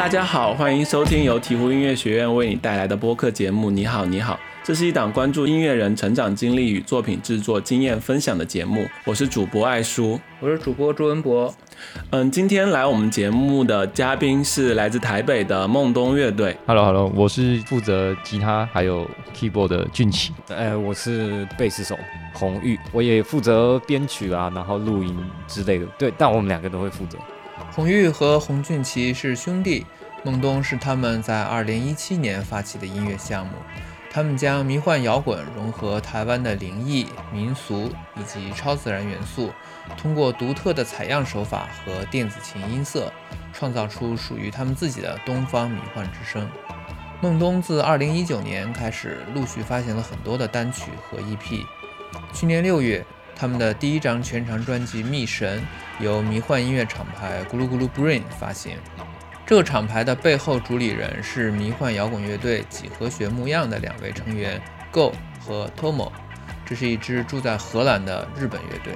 大家好，欢迎收听由鹈鹕音乐学院为你带来的播客节目。你好，你好，这是一档关注音乐人成长经历与作品制作经验分享的节目。我是主播艾叔，我是主播朱文博。嗯，今天来我们节目的嘉宾是来自台北的梦东乐队。Hello，Hello，我是负责吉他还有 keyboard 的俊奇。呃，我是贝斯手红玉，我也负责编曲啊，然后录音之类的。对，但我们两个都会负责。红玉和洪俊奇是兄弟，梦东是他们在2017年发起的音乐项目。他们将迷幻摇滚融合台湾的灵异、民俗以及超自然元素，通过独特的采样手法和电子琴音色，创造出属于他们自己的东方迷幻之声。梦东自2019年开始陆续发行了很多的单曲和 EP。去年六月，他们的第一张全长专辑《密神》由迷幻音乐厂牌咕噜咕噜 Brain 发行。这个厂牌的背后主理人是迷幻摇滚乐队几何学模样的两位成员 Go 和 Tomo，这是一支住在荷兰的日本乐队。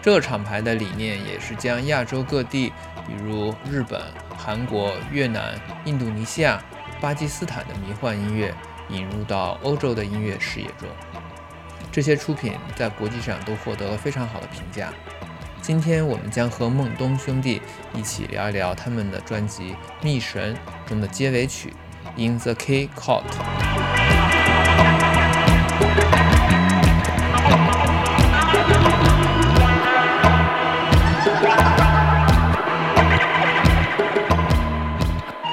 这个厂牌的理念也是将亚洲各地，比如日本、韩国、越南、印度尼西亚、巴基斯坦的迷幻音乐引入到欧洲的音乐视野中。这些出品在国际上都获得了非常好的评价。今天我们将和孟东兄弟一起聊一聊他们的专辑《密神》中的结尾曲《In the Key Court》。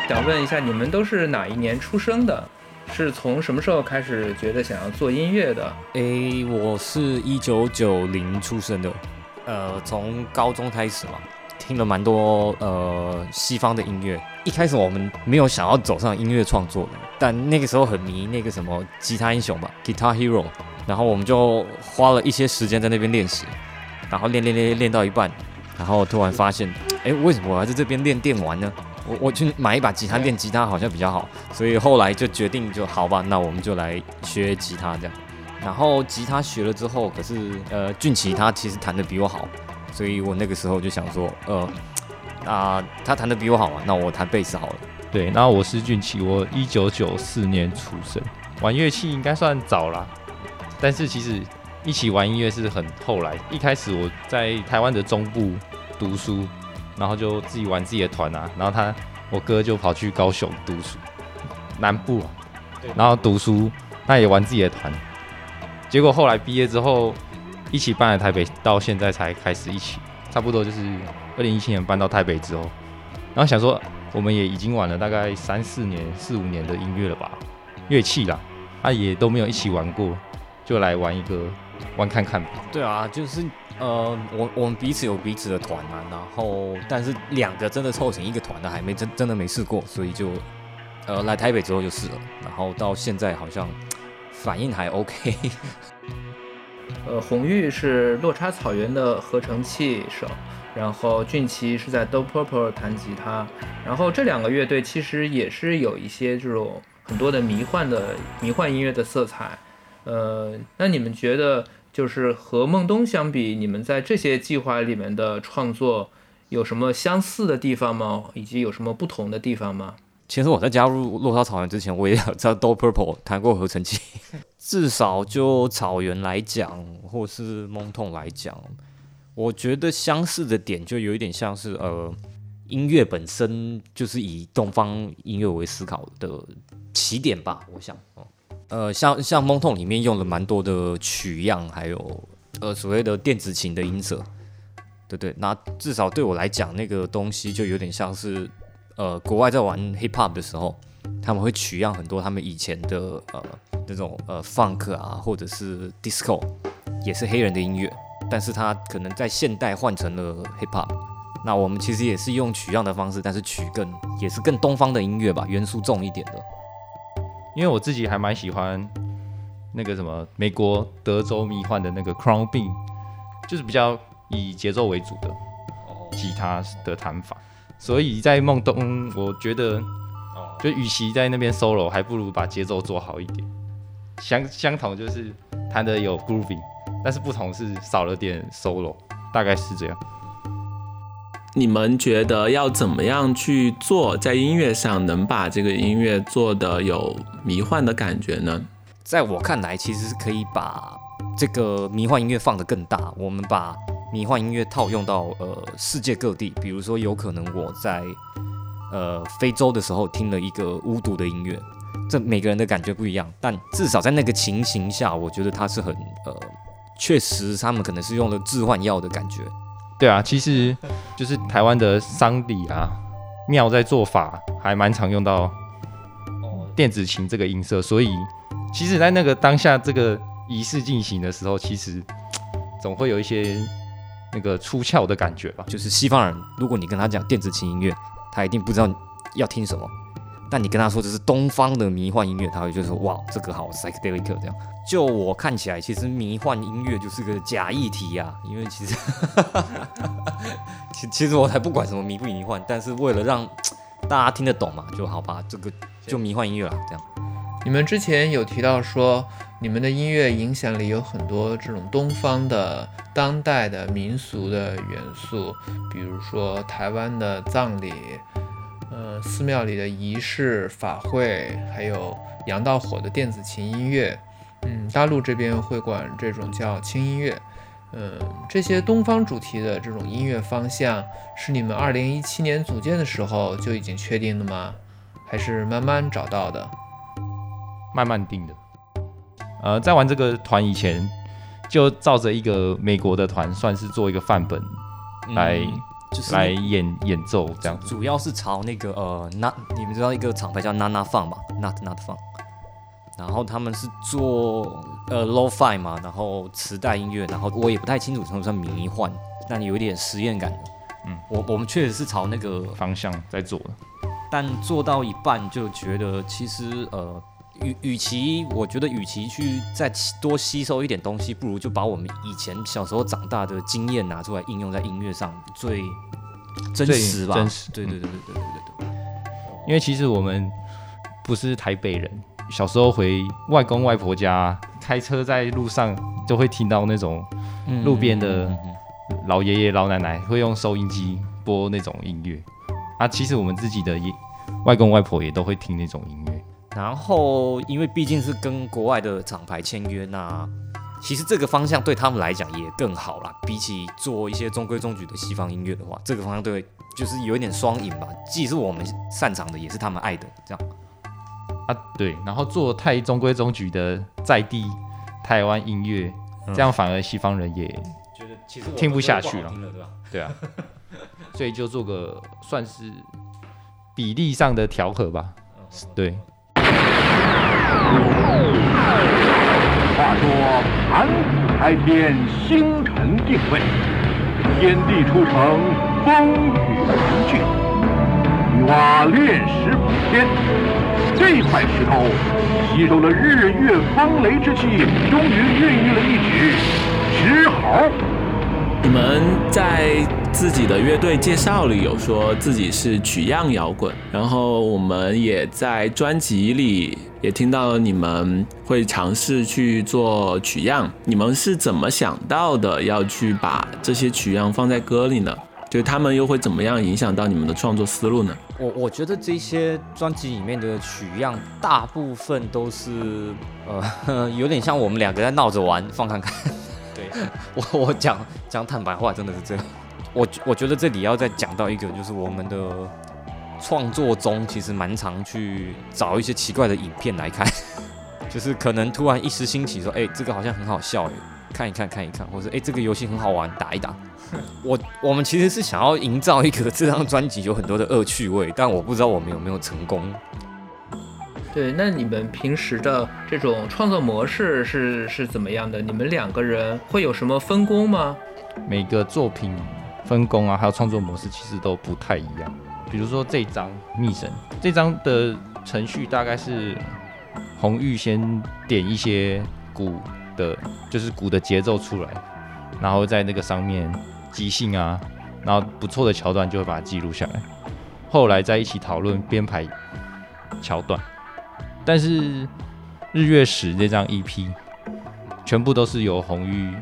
想问一下，你们都是哪一年出生的？是从什么时候开始觉得想要做音乐的？诶，我是一九九零出生的。呃，从高中开始嘛，听了蛮多呃西方的音乐。一开始我们没有想要走上音乐创作的，但那个时候很迷那个什么吉他英雄吧，Guitar Hero。然后我们就花了一些时间在那边练习，然后练练练练到一半，然后突然发现，哎，为什么我要在这边练电玩呢？我我去买一把吉他练吉他好像比较好，所以后来就决定就好吧，那我们就来学吉他这样。然后吉他学了之后，可是呃俊奇他其实弹的比我好，所以我那个时候就想说，呃，啊他弹的比我好嘛，那我弹贝斯好了。对，然后我是俊奇，我一九九四年出生，玩乐器应该算早啦，但是其实一起玩音乐是很后来。一开始我在台湾的中部读书，然后就自己玩自己的团啊，然后他我哥就跑去高雄读书，南部，然后读书，他也玩自己的团。结果后来毕业之后，一起搬来台北，到现在才开始一起，差不多就是二零一七年搬到台北之后，然后想说我们也已经玩了大概三四年、四五年的音乐了吧，乐器啦，啊也都没有一起玩过，就来玩一个玩看看吧。对啊，就是呃，我我们彼此有彼此的团啊，然后但是两个真的凑成一个团的还没真真的没试过，所以就呃来台北之后就试了，然后到现在好像。反应还 OK。呃，红玉是落差草原的合成器手，然后俊奇是在 Do Purple 弹吉他，然后这两个乐队其实也是有一些这种很多的迷幻的迷幻音乐的色彩。呃，那你们觉得就是和孟东相比，你们在这些计划里面的创作有什么相似的地方吗？以及有什么不同的地方吗？其实我在加入落沙草原之前，我也在 Do Purple 弹过合成器。至少就草原来讲，或是梦痛来讲，我觉得相似的点就有一点像是呃，音乐本身就是以东方音乐为思考的起点吧。我想，呃，像像蒙痛里面用了蛮多的曲样，还有呃所谓的电子琴的音色，对对。那至少对我来讲，那个东西就有点像是。呃，国外在玩 hip hop 的时候，他们会取样很多他们以前的呃那种呃 funk 啊，或者是 disco，也是黑人的音乐，但是他可能在现代换成了 hip hop。那我们其实也是用取样的方式，但是取更也是更东方的音乐吧，元素重一点的。因为我自己还蛮喜欢那个什么美国德州迷幻的那个 crown beat，就是比较以节奏为主的吉他的弹法。所以在梦东，我觉得，就与其在那边 solo，还不如把节奏做好一点。相相同就是弹的有 grooving，但是不同是少了点 solo，大概是这样。你们觉得要怎么样去做，在音乐上能把这个音乐做的有迷幻的感觉呢？在我看来，其实是可以把这个迷幻音乐放得更大。我们把迷幻音乐套用到呃世界各地，比如说有可能我在呃非洲的时候听了一个巫毒的音乐，这每个人的感觉不一样，但至少在那个情形下，我觉得它是很呃确实他们可能是用了致幻药的感觉。对啊，其实就是台湾的丧礼啊，庙在做法还蛮常用到电子琴这个音色，所以其实，在那个当下这个仪式进行的时候，其实总会有一些那个出窍的感觉吧。就是西方人，如果你跟他讲电子琴音乐，他一定不知道要听什么。但你跟他说这是东方的迷幻音乐，他会就说哇，这个好 psychedelic 这样。就我看起来，其实迷幻音乐就是个假议题呀，因为其实，其其实我才不管什么迷不迷幻，但是为了让大家听得懂嘛，就好吧，这个就迷幻音乐了这样。你们之前有提到说，你们的音乐影响里有很多这种东方的当代的民俗的元素，比如说台湾的葬礼。呃，寺庙里的仪式法会，还有洋到火的电子琴音乐，嗯，大陆这边会管这种叫轻音乐，嗯，这些东方主题的这种音乐方向，是你们二零一七年组建的时候就已经确定的吗？还是慢慢找到的？慢慢定的。呃，在玩这个团以前，就照着一个美国的团，算是做一个范本来。就是来演演奏这样，主要是朝那个呃，那你们知道一个厂牌叫 Nana Fun 吧？Not Not Fun，然后他们是做呃 Lo-Fi 嘛，然后磁带音乐，然后我也不太清楚算不算迷幻，但有一点实验感的。嗯，我我们确实是朝那个方向在做的，但做到一半就觉得其实呃。与与其我觉得，与其去再多吸收一点东西，不如就把我们以前小时候长大的经验拿出来应用在音乐上，最真实吧？真实，对对对对对对对对。因为其实我们不是台北人，小时候回外公外婆家，开车在路上都会听到那种路边的老爷爷老奶奶会用收音机播那种音乐啊。其实我们自己的爷外公外婆也都会听那种音乐。然后，因为毕竟是跟国外的厂牌签约，那其实这个方向对他们来讲也更好啦。比起做一些中规中矩的西方音乐的话，这个方向对就是有一点双赢吧，既是我们擅长的，也是他们爱的，这样。啊，对。然后做太中规中矩的在地台湾音乐，这样反而西方人也觉得其实听不下去了，对吧？对啊。所以就做个算是比例上的调和吧。对。话说，盘古开天，星辰定位，天地初成，风雨凝聚，女娲炼石补天。这块石头吸收了日月风雷之气，终于孕育了一只石猴。你们在自己的乐队介绍里有说自己是取样摇滚，然后我们也在专辑里也听到了你们会尝试去做取样。你们是怎么想到的要去把这些取样放在歌里呢？就他们又会怎么样影响到你们的创作思路呢？我我觉得这些专辑里面的取样大部分都是呃 有点像我们两个在闹着玩，放看看。对 我我讲讲坦白话，真的是这样。我我觉得这里要再讲到一个，就是我们的创作中，其实蛮常去找一些奇怪的影片来看，就是可能突然一时兴起说，哎，这个好像很好笑，哎，看一看看一看，或者哎，这个游戏很好玩，打一打。我我们其实是想要营造一个这张专辑有很多的恶趣味，但我不知道我们有没有成功。对，那你们平时的这种创作模式是是怎么样的？你们两个人会有什么分工吗？每个作品分工啊，还有创作模式其实都不太一样。比如说这张《密神》，这张的程序大概是红玉先点一些鼓的，就是鼓的节奏出来，然后在那个上面即兴啊，然后不错的桥段就会把它记录下来，后来在一起讨论编排桥段。但是日月石这张 EP 全部都是由红玉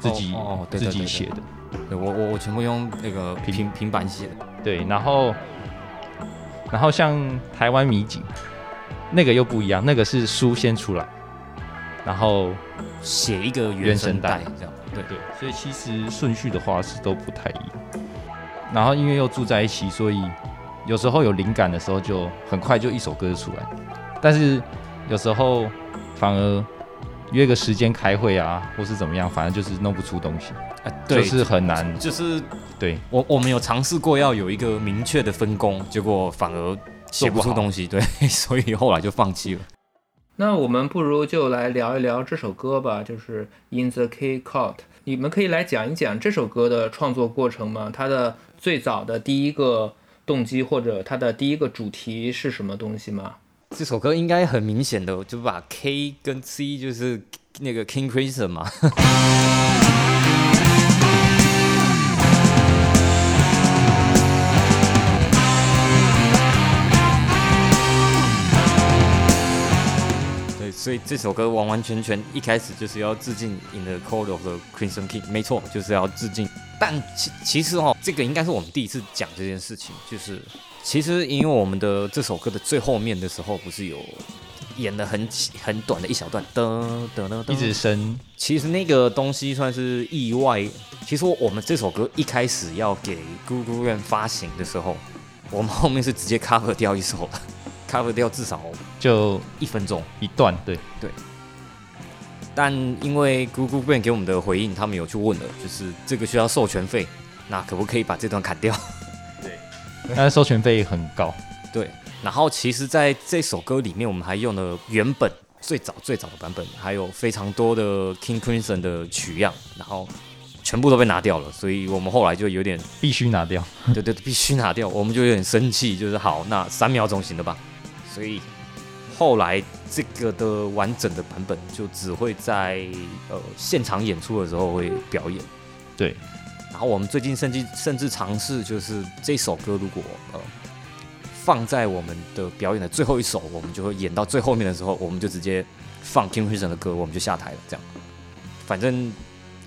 自己自己写的，对我我我全部用那个平平板写的。对，然后然后像台湾米景那个又不一样，那个是书先出来，然后写一个原原声带这样。对对，所以其实顺序的话是都不太一样。然后因为又住在一起，所以有时候有灵感的时候，就很快就一首歌就出来。但是有时候反而约个时间开会啊，或是怎么样，反正就是弄不出东西，啊，对，就是很难。就是对，我我们有尝试过要有一个明确的分工，结果反而写不出东西，对，所以后来就放弃了。那我们不如就来聊一聊这首歌吧，就是《In the Key Court》。你们可以来讲一讲这首歌的创作过程吗？它的最早的第一个动机或者它的第一个主题是什么东西吗？这首歌应该很明显的就把 K 跟 C 就是那个 King Crimson 嘛，对，所以这首歌完完全全一开始就是要致敬 In the Court of the Crimson King，没错，就是要致敬。但其其实哦，这个应该是我们第一次讲这件事情，就是其实因为我们的这首歌的最后面的时候，不是有演了很很短的一小段，噔噔噔噔，一直升其实那个东西算是意外。其实我们这首歌一开始要给 Google 院发行的时候，我们后面是直接 cover 掉一首的，cover 掉至少就一分钟。一段，对对，但因为 Google Brain 给我们的回应，他们有去问了，就是这个需要授权费，那可不可以把这段砍掉？但是授权费很高。对，然后其实在这首歌里面，我们还用了原本最早最早的版本，还有非常多的 King Crimson 的取样，然后全部都被拿掉了，所以我们后来就有点，必须拿掉。对对，对必须拿掉，我们就有点生气，就是好，那三秒钟行了吧？所以后来这个的完整的版本就只会在呃现场演出的时候会表演。对，然后我们最近甚至甚至尝试，就是这首歌如果呃放在我们的表演的最后一首，我们就会演到最后面的时候，我们就直接放 King Crimson 的歌，我们就下台了。这样，反正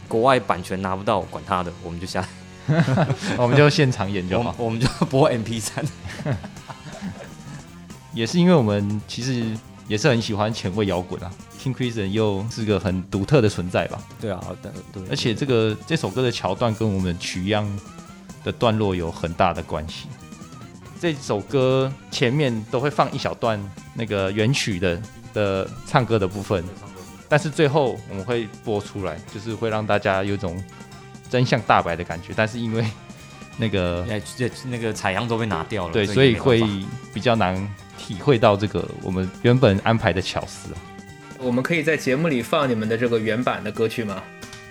国外版权拿不到，管他的，我们就下台，我们就现场演就好。我 们我们就播 MP 三。也是因为我们其实也是很喜欢前卫摇滚啊，King Crimson 又是个很独特的存在吧。对啊，对对，而且这个这首歌的桥段跟我们取样的段落有很大的关系。这首歌前面都会放一小段那个原曲的的唱歌的部分，但是最后我们会播出来，就是会让大家有一种真相大白的感觉。但是因为那个哎，这那个采样都被拿掉了，对，所以会比较难体会到这个我们原本安排的巧思啊。我们可以在节目里放你们的这个原版的歌曲吗？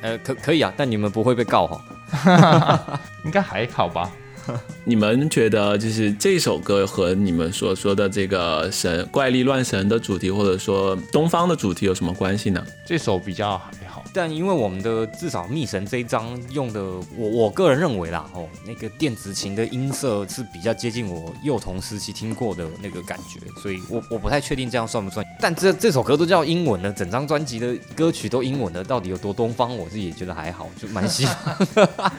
呃，可可以啊，但你们不会被告哈。应该还好吧？你们觉得就是这首歌和你们所说的这个神怪力乱神的主题，或者说东方的主题有什么关系呢？这首比较还好。但因为我们的至少密神这一张用的，我我个人认为啦，哦，那个电子琴的音色是比较接近我幼童时期听过的那个感觉，所以我我不太确定这样算不算。但这这首歌都叫英文的，整张专辑的歌曲都英文的，到底有多东方？我自己也觉得还好，就蛮喜欢。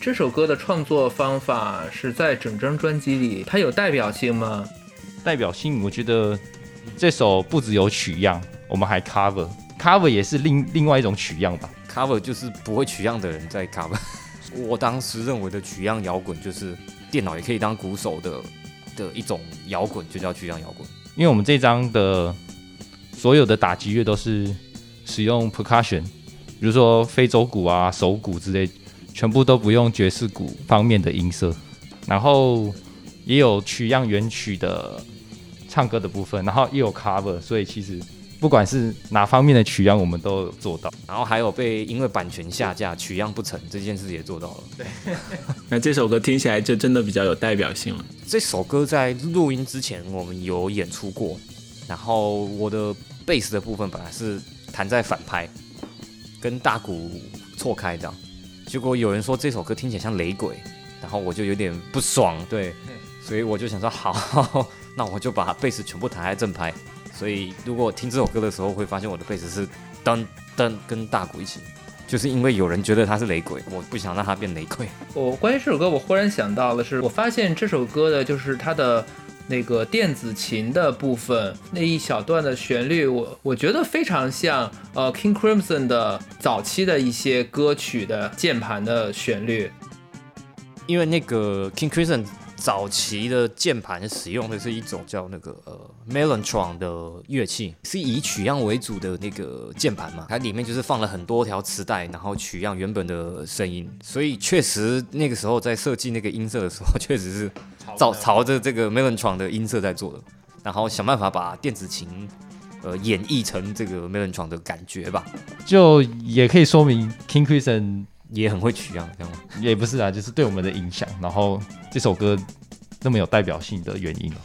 这首歌的创作方法是在整张专辑里，它有代表性吗？代表性，我觉得这首不只有取样，我们还 cover，cover 也是另另外一种取样吧。cover 就是不会取样的人在 cover。我当时认为的取样摇滚就是电脑也可以当鼓手的的一种摇滚，就叫取样摇滚。因为我们这张的所有的打击乐都是使用 percussion，比如说非洲鼓啊、手鼓之类，全部都不用爵士鼓方面的音色，然后也有取样原曲的唱歌的部分，然后也有 cover，所以其实不管是哪方面的取样，我们都有做到。然后还有被因为版权下架取样不成这件事也做到了。对 那这首歌听起来就真的比较有代表性了。这首歌在录音之前我们有演出过，然后我的贝斯的部分本来是弹在反拍，跟大鼓错开这样，结果有人说这首歌听起来像雷鬼，然后我就有点不爽，对，所以我就想说好，那我就把贝斯全部弹在正拍，所以如果听这首歌的时候会发现我的贝斯是噔噔跟大鼓一起，就是因为有人觉得他是雷鬼，我不想让他变雷鬼。我关于这首歌，我忽然想到的是，我发现这首歌的就是它的那个电子琴的部分那一小段的旋律，我我觉得非常像呃 King Crimson 的早期的一些歌曲的键盘的旋律。因为那个 King Crimson 早期的键盘使用的是一种叫那个呃 Mellotron 的乐器，是以取样为主的那个键盘嘛，它里面就是放了很多条磁带，然后取样原本的声音，所以确实那个时候在设计那个音色的时候，确实是照朝着这个 Mellotron 的音色在做的，然后想办法把电子琴呃演绎成这个 Mellotron 的感觉吧，就也可以说明 King Crimson 也很会取样，这样吗？也不是啊，就是对我们的影响，然后这首歌那么有代表性的原因哦。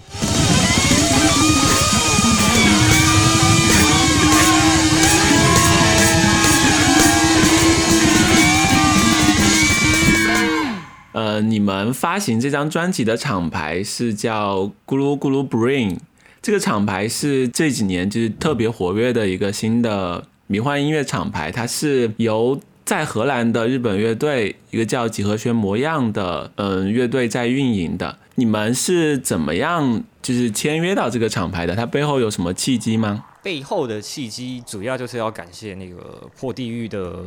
呃，你们发行这张专辑的厂牌是叫咕噜咕噜 Brain，这个厂牌是这几年就是特别活跃的一个新的迷幻音乐厂牌，它是由在荷兰的日本乐队一个叫几何学模样的嗯乐队在运营的。你们是怎么样就是签约到这个厂牌的？它背后有什么契机吗？背后的契机主要就是要感谢那个破地狱的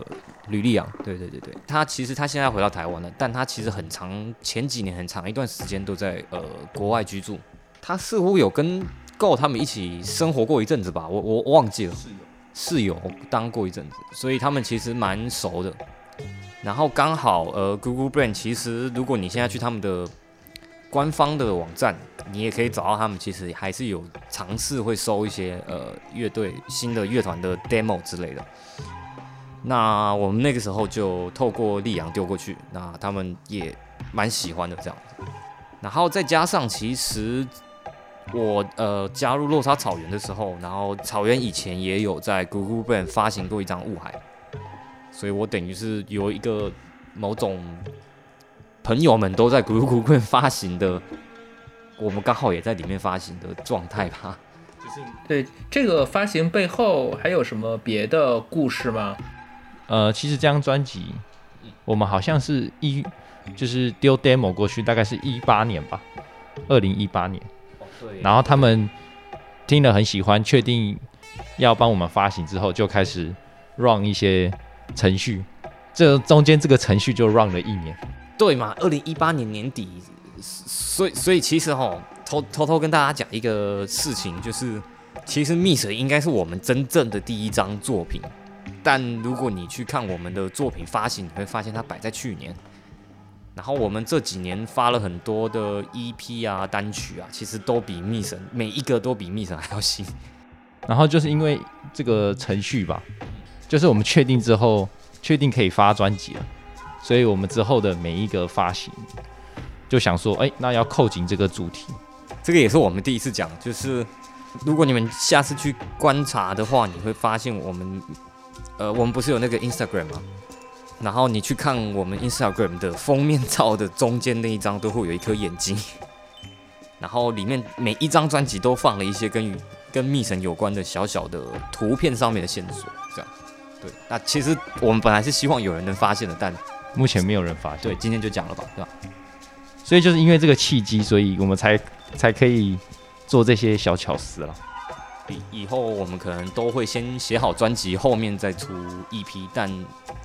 吕丽阳，对对对对，他其实他现在回到台湾了，但他其实很长前几年很长一段时间都在呃国外居住，他似乎有跟 Go 他们一起生活过一阵子吧，我我忘记了，室友当过一阵子，所以他们其实蛮熟的。然后刚好呃 Google Brand 其实如果你现在去他们的官方的网站，你也可以找到他们，其实还是有尝试会收一些呃乐队新的乐团的 demo 之类的。那我们那个时候就透过力阳丢过去，那他们也蛮喜欢的这样子。然后再加上其实我呃加入落沙草原的时候，然后草原以前也有在 Google Band 发行过一张雾海，所以我等于是有一个某种朋友们都在 Google Band 发行的。我们刚好也在里面发行的状态吧。对这个发行背后还有什么别的故事吗？呃，其实这张专辑我们好像是一就是丢 demo 过去，大概是一八年吧，二零一八年。对然后他们听了很喜欢，确定要帮我们发行之后，就开始 run 一些程序。这中间这个程序就 run 了一年。对嘛，二零一八年年底，所以所以其实哈，偷偷偷跟大家讲一个事情，就是其实 Miss 应该是我们真正的第一张作品，但如果你去看我们的作品发行，你会发现它摆在去年。然后我们这几年发了很多的 EP 啊、单曲啊，其实都比 Miss 每一个都比 Miss 还要新。然后就是因为这个程序吧，就是我们确定之后，确定可以发专辑了，所以我们之后的每一个发行，就想说，哎，那要扣紧这个主题。这个也是我们第一次讲，就是如果你们下次去观察的话，你会发现我们，呃，我们不是有那个 Instagram 吗？然后你去看我们 Instagram 的封面照的中间那一张，都会有一颗眼睛，然后里面每一张专辑都放了一些跟跟密神有关的小小的图片上面的线索，这样。对，那其实我们本来是希望有人能发现的，但目前没有人发现。对，今天就讲了吧，对吧？所以就是因为这个契机，所以我们才才可以做这些小巧思了。以以后我们可能都会先写好专辑，后面再出 EP，但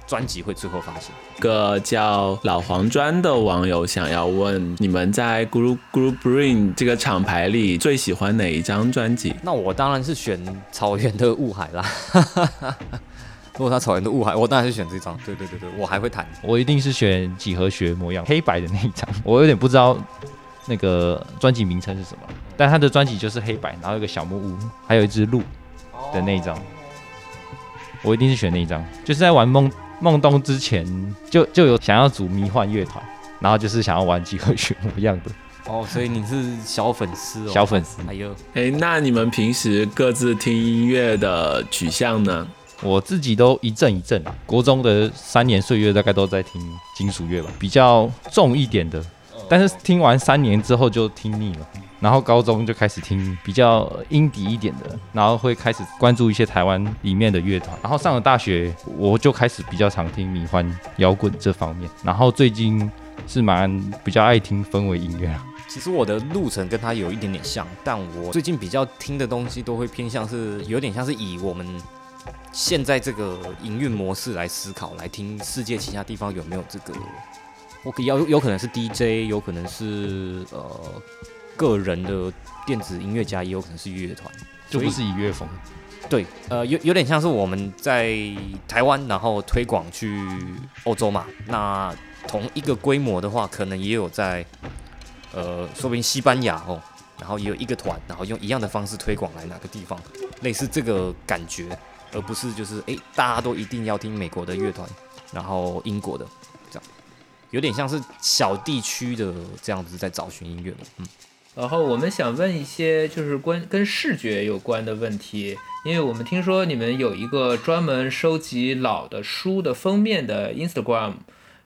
专辑会最后发行。个叫老黄砖的网友想要问，你们在 Group Group Brain 这个厂牌里最喜欢哪一张专辑？那我当然是选草原的雾海啦。如果他草原的雾海，我当然是选这张。对对对对，我还会弹。我一定是选几何学模样黑白的那一张。我有点不知道那个专辑名称是什么，但他的专辑就是黑白，然后有个小木屋，还有一只鹿的那一张。我一定是选那一张，就是在玩梦梦东之前就就有想要组迷幻乐团，然后就是想要玩几何学模样的哦，所以你是小粉丝哦。小粉丝。哎呦，哎，那你们平时各自听音乐的取向呢？我自己都一阵一阵啊，国中的三年岁月大概都在听金属乐吧，比较重一点的。但是听完三年之后就听腻了，然后高中就开始听比较阴底一点的，然后会开始关注一些台湾里面的乐团。然后上了大学，我就开始比较常听迷幻摇滚这方面。然后最近是蛮比较爱听氛围音乐啊。其实我的路程跟他有一点点像，但我最近比较听的东西都会偏向是有点像是以我们现在这个营运模式来思考，来听世界其他地方有没有这个，我可有有可能是 DJ，有可能是呃个人的电子音乐家，也有可能是乐团，就不是以乐风。对，呃，有有点像是我们在台湾，然后推广去欧洲嘛。那同一个规模的话，可能也有在。呃，说明西班牙哦，然后也有一个团，然后用一样的方式推广来哪个地方，类似这个感觉，而不是就是哎，大家都一定要听美国的乐团，然后英国的有点像是小地区的这样子在找寻音乐嗯。然后我们想问一些就是关跟视觉有关的问题，因为我们听说你们有一个专门收集老的书的封面的 Instagram，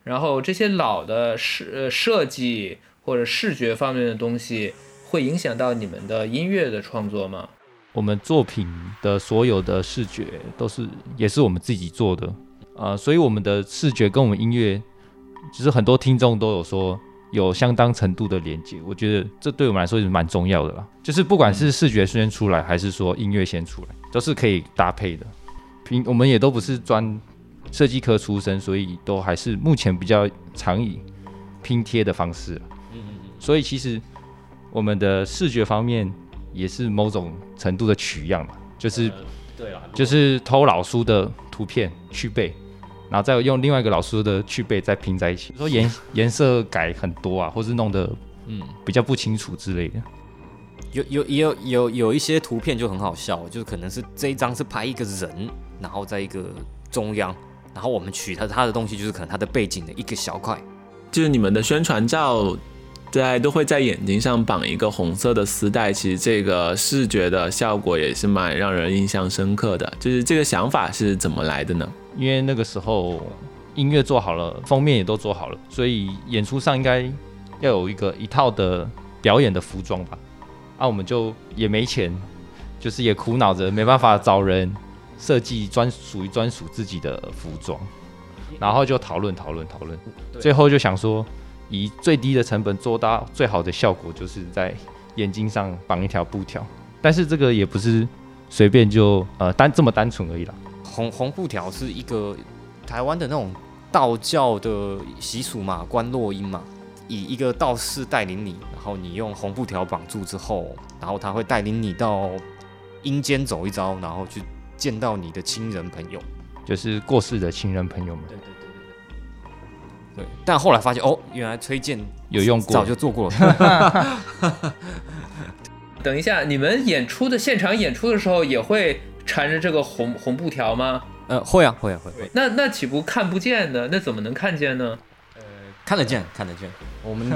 然后这些老的设设计。或者视觉方面的东西会影响到你们的音乐的创作吗？我们作品的所有的视觉都是也是我们自己做的，呃，所以我们的视觉跟我们音乐，其实很多听众都有说有相当程度的连接。我觉得这对我们来说也是蛮重要的啦。就是不管是视觉先出来，还是说音乐先出来，都是可以搭配的。平我们也都不是专设计科出身，所以都还是目前比较常以拼贴的方式。所以其实我们的视觉方面也是某种程度的取样嘛，就是对了，就是偷老书的图片去背，然后再用另外一个老师的去背再拼在一起。说颜颜色改很多啊，或是弄得嗯比较不清楚之类的。有有有有有一些图片就很好笑，就是可能是这一张是拍一个人，然后在一个中央，然后我们取他他的东西就是可能他的背景的一个小块，就是你们的宣传照。对，都会在眼睛上绑一个红色的丝带，其实这个视觉的效果也是蛮让人印象深刻的。就是这个想法是怎么来的呢？因为那个时候音乐做好了，封面也都做好了，所以演出上应该要有一个一套的表演的服装吧。啊，我们就也没钱，就是也苦恼着没办法找人设计专属于专属自己的服装，然后就讨论讨论讨论，最后就想说。以最低的成本做到最好的效果，就是在眼睛上绑一条布条。但是这个也不是随便就呃单这么单纯而已啦。红红布条是一个台湾的那种道教的习俗嘛，观落阴嘛，以一个道士带领你，然后你用红布条绑住之后，然后他会带领你到阴间走一遭，然后去见到你的亲人朋友，就是过世的亲人朋友们。对，但后来发现哦，原来崔健有用过，早就做过了。等一下，你们演出的现场演出的时候也会缠着这个红红布条吗？呃，会啊，会啊，会。那那岂不看不见呢？那怎么能看见呢？呃，看得见，看得见。我们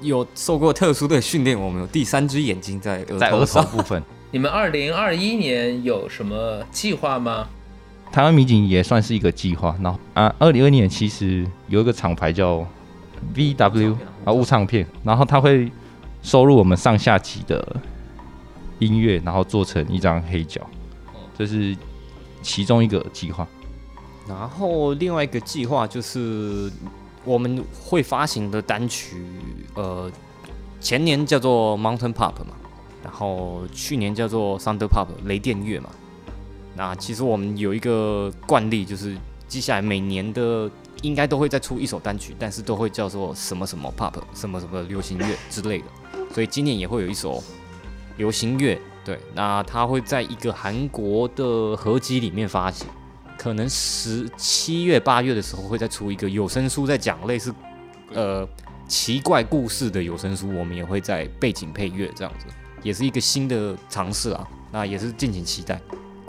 有受过特殊的训练，我们有第三只眼睛在在额头部分。你们二零二一年有什么计划吗？台湾民警也算是一个计划，然后啊，二零二年其实有一个厂牌叫 VW 啊，物唱片，然后他会收录我们上下集的音乐，然后做成一张黑胶，这是其中一个计划。然后另外一个计划就是我们会发行的单曲，呃，前年叫做 Mountain Pop 嘛，然后去年叫做 Thunder Pop 雷电乐嘛。那其实我们有一个惯例，就是接下来每年的应该都会再出一首单曲，但是都会叫做什么什么 pop，什么什么流行乐之类的。所以今年也会有一首流行乐，对，那它会在一个韩国的合集里面发行，可能十七月八月的时候会再出一个有声书，在讲类似呃奇怪故事的有声书，我们也会在背景配乐这样子，也是一个新的尝试啊，那也是敬请期待。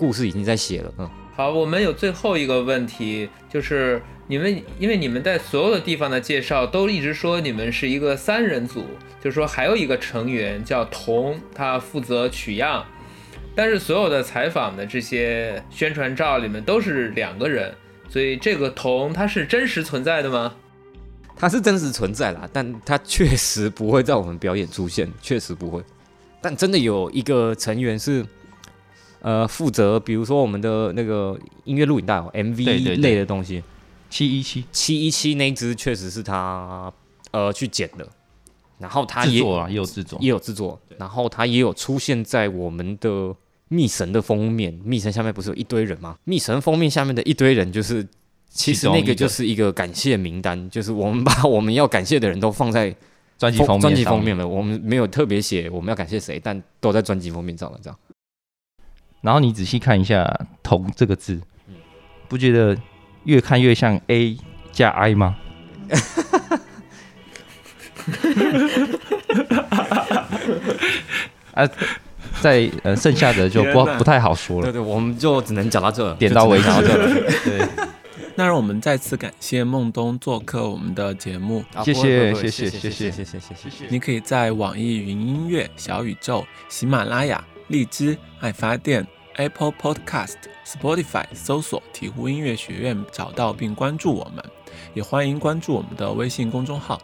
故事已经在写了，嗯，好，我们有最后一个问题，就是你们，因为你们在所有的地方的介绍都一直说你们是一个三人组，就是说还有一个成员叫童，他负责取样，但是所有的采访的这些宣传照里面都是两个人，所以这个童他是真实存在的吗？他是真实存在啦，但他确实不会在我们表演出现，确实不会。但真的有一个成员是，呃，负责比如说我们的那个音乐录影带哦对对，MV 对。类的东西，七一七。七一七那一支确实是他呃去剪的，然后他也制作啊，也有制作。也。有制作，然后他也有出现在我们的密神的封面，密神下面不是有一堆人吗？密神封面下面的一堆人就是。其实那个就是一个感谢名单，就是我们把 我们要感谢的人都放在专辑封面。专辑封面了，我们没有特别写我们要感谢谁，但都在专辑封面上了。这样，然后你仔细看一下“同”这个字嗯，不觉得越看越像 A 加 I 吗？啊，在呃剩下的就不不太好说了，对对，我们就只能讲到这，点到为止。对，那让我们再次感谢孟东做客我们的节目。啊谢谢谢谢谢谢谢谢谢谢谢。你可以在网易云音乐、小宇宙、喜马拉雅、荔枝、爱发电、Apple Podcast、Spotify 搜索“鹈鹕音乐学院”找到并关注我们，也欢迎关注我们的微信公众号。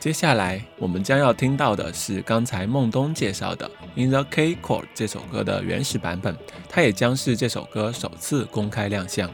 接下来我们将要听到的是刚才孟东介绍的《In the K Chord》这首歌的原始版本，它也将是这首歌首次公开亮相。《